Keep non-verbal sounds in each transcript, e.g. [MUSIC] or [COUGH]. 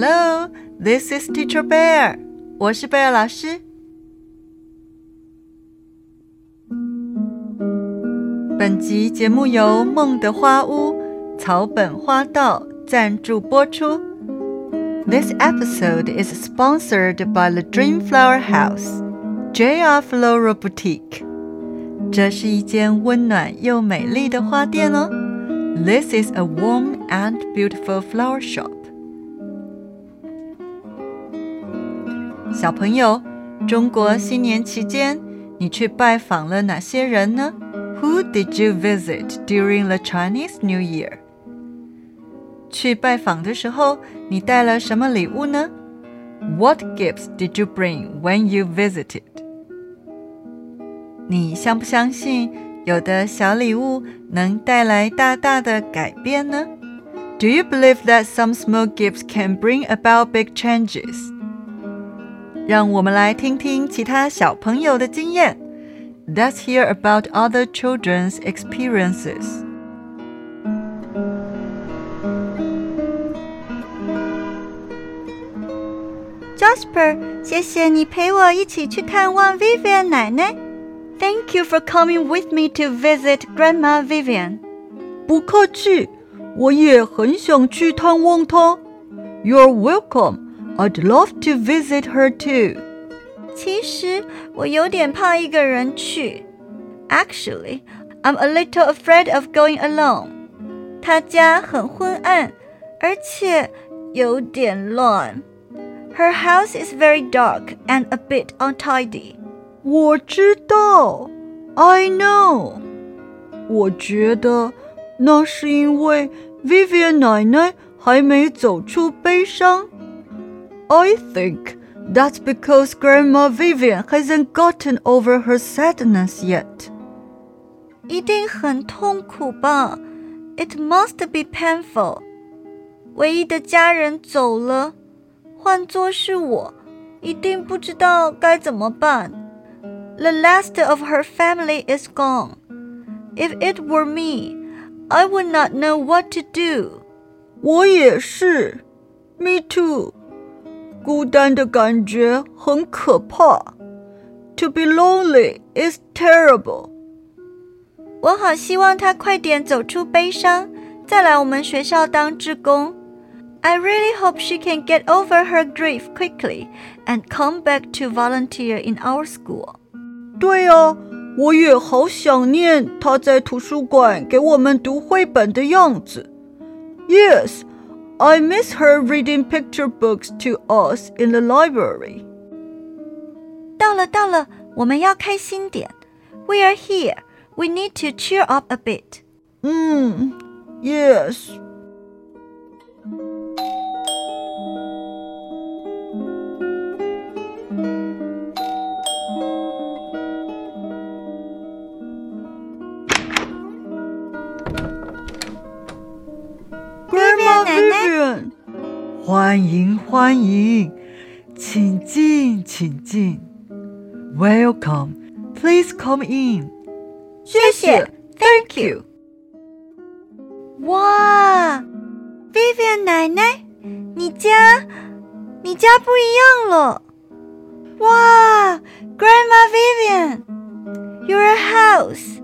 Hello, this is Teacher Bear. 我是贝尔老师。本集节目由梦的花屋草本花道赞助播出。This episode is sponsored by the Dreamflower House, JR Floral Boutique. 这是一间温暖又美丽的花店哦。This is a warm and beautiful flower shop. 小朋友，中国新年期间，你去拜访了哪些人呢？Who did you visit during the Chinese New Year？去拜访的时候，你带了什么礼物呢？What gifts did you bring when you visited？你相不相信有的小礼物能带来大大的改变呢？Do you believe that some small gifts can bring about big changes？ 让我们来听听其他小朋友的经验。Let's hear about other children's experiences. Jasper，谢谢你陪我一起去看望 Vivian 奶奶。Thank you for coming with me to visit Grandma Vivian。不客气，我也很想去探望她。You're welcome. I'd love to visit her too. 其实我有点怕一个人去。Actually, I'm a little afraid of going alone. 她家很昏暗，而且有点乱。Her house is very dark and a bit untidy. 我知道，I know。我觉得那是因为 Vivian 奶奶还没走出悲伤。 I think that's because Grandma Vivian hasn't gotten over her sadness yet. 一定很痛苦吧？It must be painful. 唯一的家人走了，换作是我，一定不知道该怎么办。The last of her family is gone. If it were me, I would not know what to do. 我也是，Me too. 孤单的感觉很可怕。To be lonely is terrible。我好希望他快点走出悲伤，再来我们学校当志工。I really hope she can get over her grief quickly and come back to volunteer in our school。对啊，我也好想念她在图书馆给我们读绘本的样子。Yes。 I miss her reading picture books to us in the library. 到了，到了，我们要开心点。We are here. We need to cheer up a bit. 嗯，Yes. 欢迎欢迎，请进请进。Welcome, please come in。谢谢，Thank you。哇，Vivian 奶奶，你家你家不一样了。哇，Grandma Vivian，your house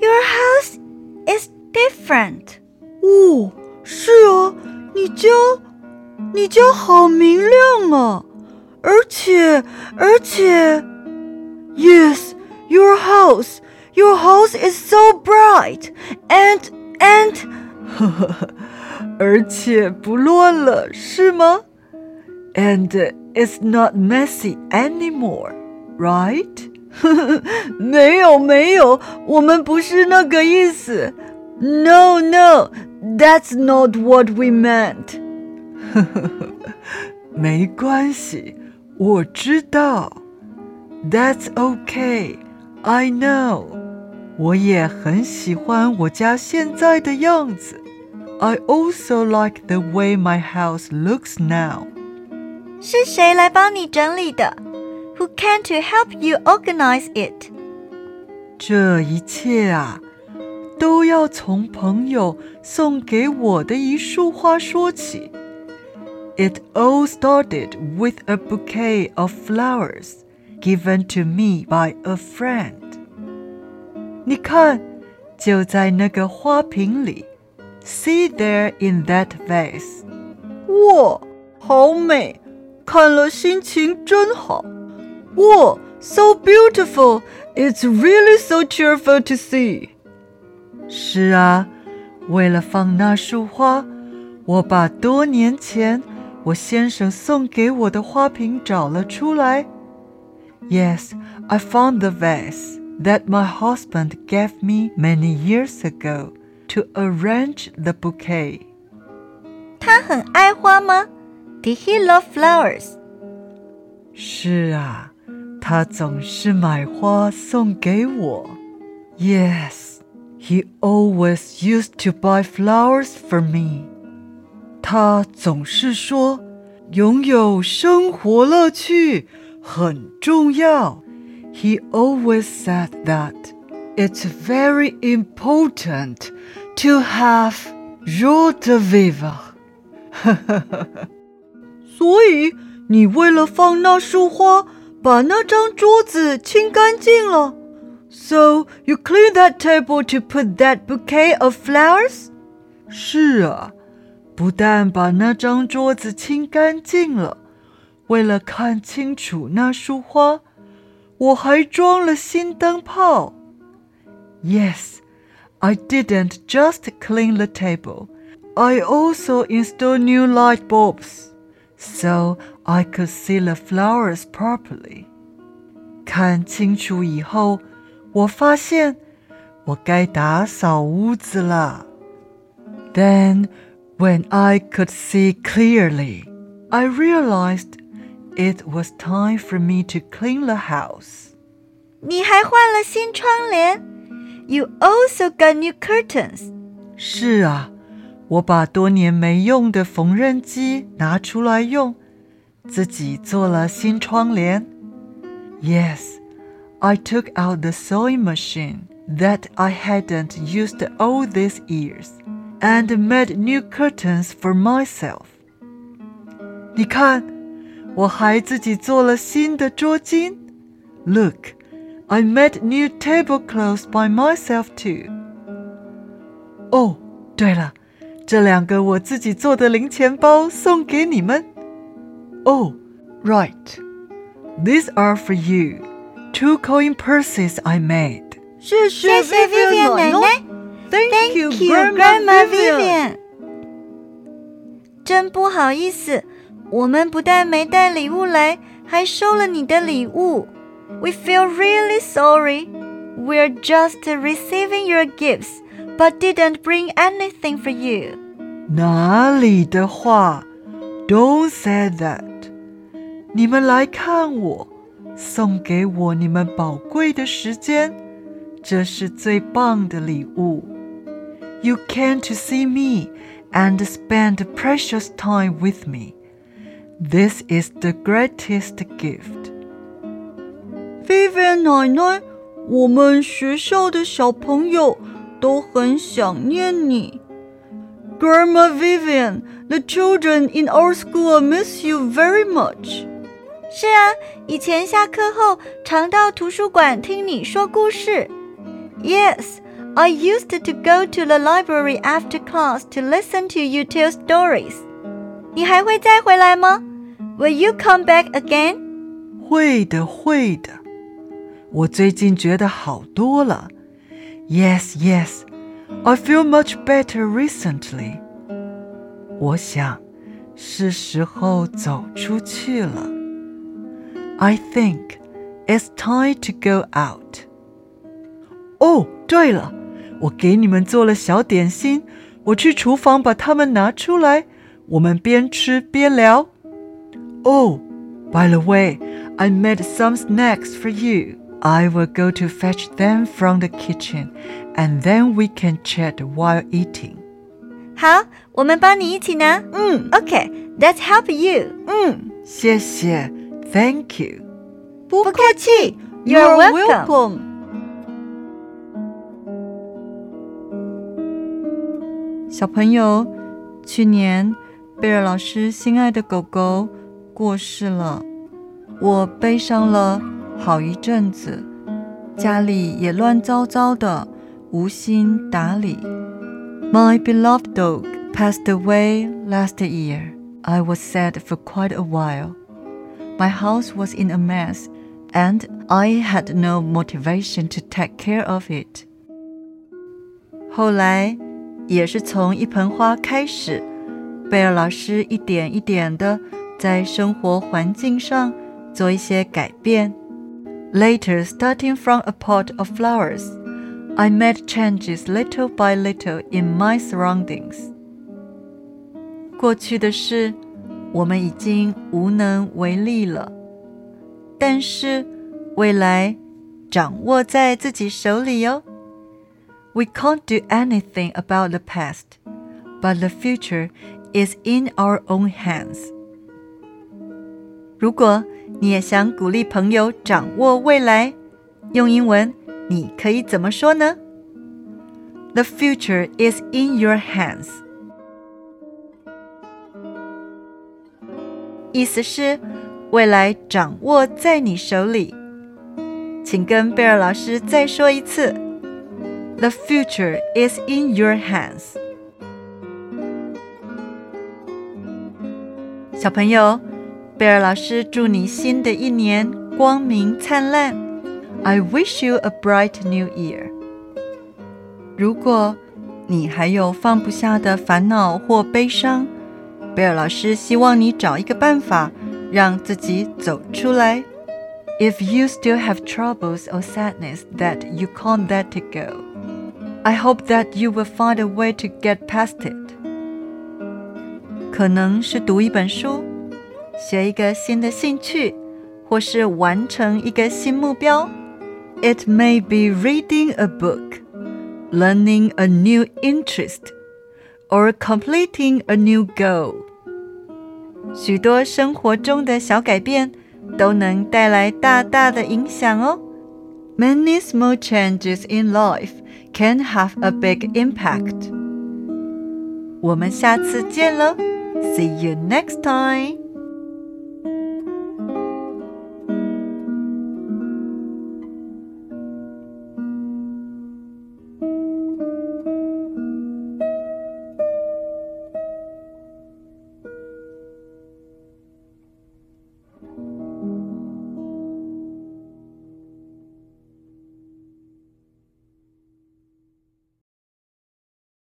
your house is different。哦。是啊， 你家，你家好明亮啊！而且，而且，Yes, your house, your house is so bright and and，呵呵呵，而且不乱了，是吗？And it's not messy anymore, right？呵呵，没有没有，我们不是那个意思。No, no, that's not what we meant. [LAUGHS] 没关系，我知道。That's okay. I know. 我也很喜欢我家现在的样子。I also like the way my house looks now. 是谁来帮你整理的？Who came to help you organize it？这一切啊。 都要从朋友送给我的一束花说起。 It all started with a bouquet of flowers given to me by a friend. 你看，就在那个花瓶里，See there in that vase. 哇，好美！看了心情真好。哇，so beautiful! It's really so cheerful to see. 是啊，为了放那束花，我把多年前我先生送给我的花瓶找了出来。Yes, I found the vase that my husband gave me many years ago to arrange the bouquet. 他很爱花吗？Did he love flowers？是啊，他总是买花送给我。Yes, he always used to buy flowers for me. 他总是说，拥有生活乐趣很重要。He always said that it's very important to have joie de vivre. 所以你为了放那束花，把那张桌子清干净了。 [LAUGHS] So you clean that table to put that bouquet of flowers? 是啊。不但把那张桌子清干净了，为了看清楚那束花，我还装了新灯泡。Yes, I didn't just clean the table. I also installed new light bulbs, so I could see the flowers properly. 看清楚以后， 我发现我该打扫屋子了。Then when I could see clearly, I realized it was time for me to clean the house. 你还换了新窗帘？You also got new curtains. 是啊，我把多年没用的缝纫机拿出来用，自己做了新窗帘。Yes, I took out the sewing machine that I hadn't used all these years and made new curtains for myself. 你看，我还自己做了新的桌巾。Look, I made new tablecloths by myself too. 哦，对了，这两个我自己做的零钱包送给你们。Oh, right. These are for you. Two coin purses I made. 谢谢 Vivian 奶奶。Thank you, Grandma Vivian。真不好意思，我们不但没带礼物来，还收了你的礼物。We feel really sorry. We're just receiving your gifts, but didn't bring anything for you. 哪里的话？Don't say that. 你们来看我， 送给我你们宝贵的时间，这是最棒的礼物。you came to see me and spend precious time with me. This is the greatest gift. Vivian 奶奶，我们学校的小朋友都很想念你。Grandma Vivian, the children in our school miss you very much. 是啊，以前下课后常到图书馆听你说故事。Yes. I used to go to the library after class to listen to you tell stories. 你还会再回来吗？Will you come back again? 会的，会的。我最近觉得好多了。Yes, yes. I feel much better recently. 我想是时候走出去了。I think it's time to go out. 哦，对了。我给你们做了小点心，我去厨房把它们拿出来，我们边吃边聊。Oh, by the way, I made some snacks for you. I will go to fetch them from the kitchen, and then we can chat while eating. 好，我们帮你一起拿。嗯，OK, let's help you. 嗯，谢谢 ，Thank you. 不客气，You're welcome. 小朋友，去年 贝尔老师心爱的狗狗过世了，我悲伤了好一阵子，家里也乱糟糟的，无心打理。My beloved dog passed away last year. I was sad for quite a while. My house was in a mess, and I had no motivation to take care of it. 后来，也是从一盆花开始，贝尔老师一点一点的在生活环境上做一些改变。Later, starting from a pot of flowers, I made changes little by little in my surroundings. 过去的事， 我们已经无能为力了，但是未来掌握在自己手里哟。we can't do anything about the past, but the future is in our own hands. 如果你也想鼓励朋友掌握未来，用英文你可以怎么说呢？The future is in your hands. 意思是未来掌握在你手里。请跟贝尔老师再说一次。the future is in your hands. 小朋友，贝尔老师祝你新的一年光明灿烂。I wish you a bright new year. 如果你还有放不下的烦恼或悲伤，贝尔老师希望你找一个办法让自己走出来。If you still have troubles or sadness that you can't let it go. I hope that you will find a way to get past it. 可能是读一本书，学一个新的兴趣，或是完成一个新目标。It may be reading a book, learning a new interest, or completing a new goal. 许多生活中的小改变都能带来大大的影响哦。Many small changes in life can have a big impact. 我们下次见喽，See you next time.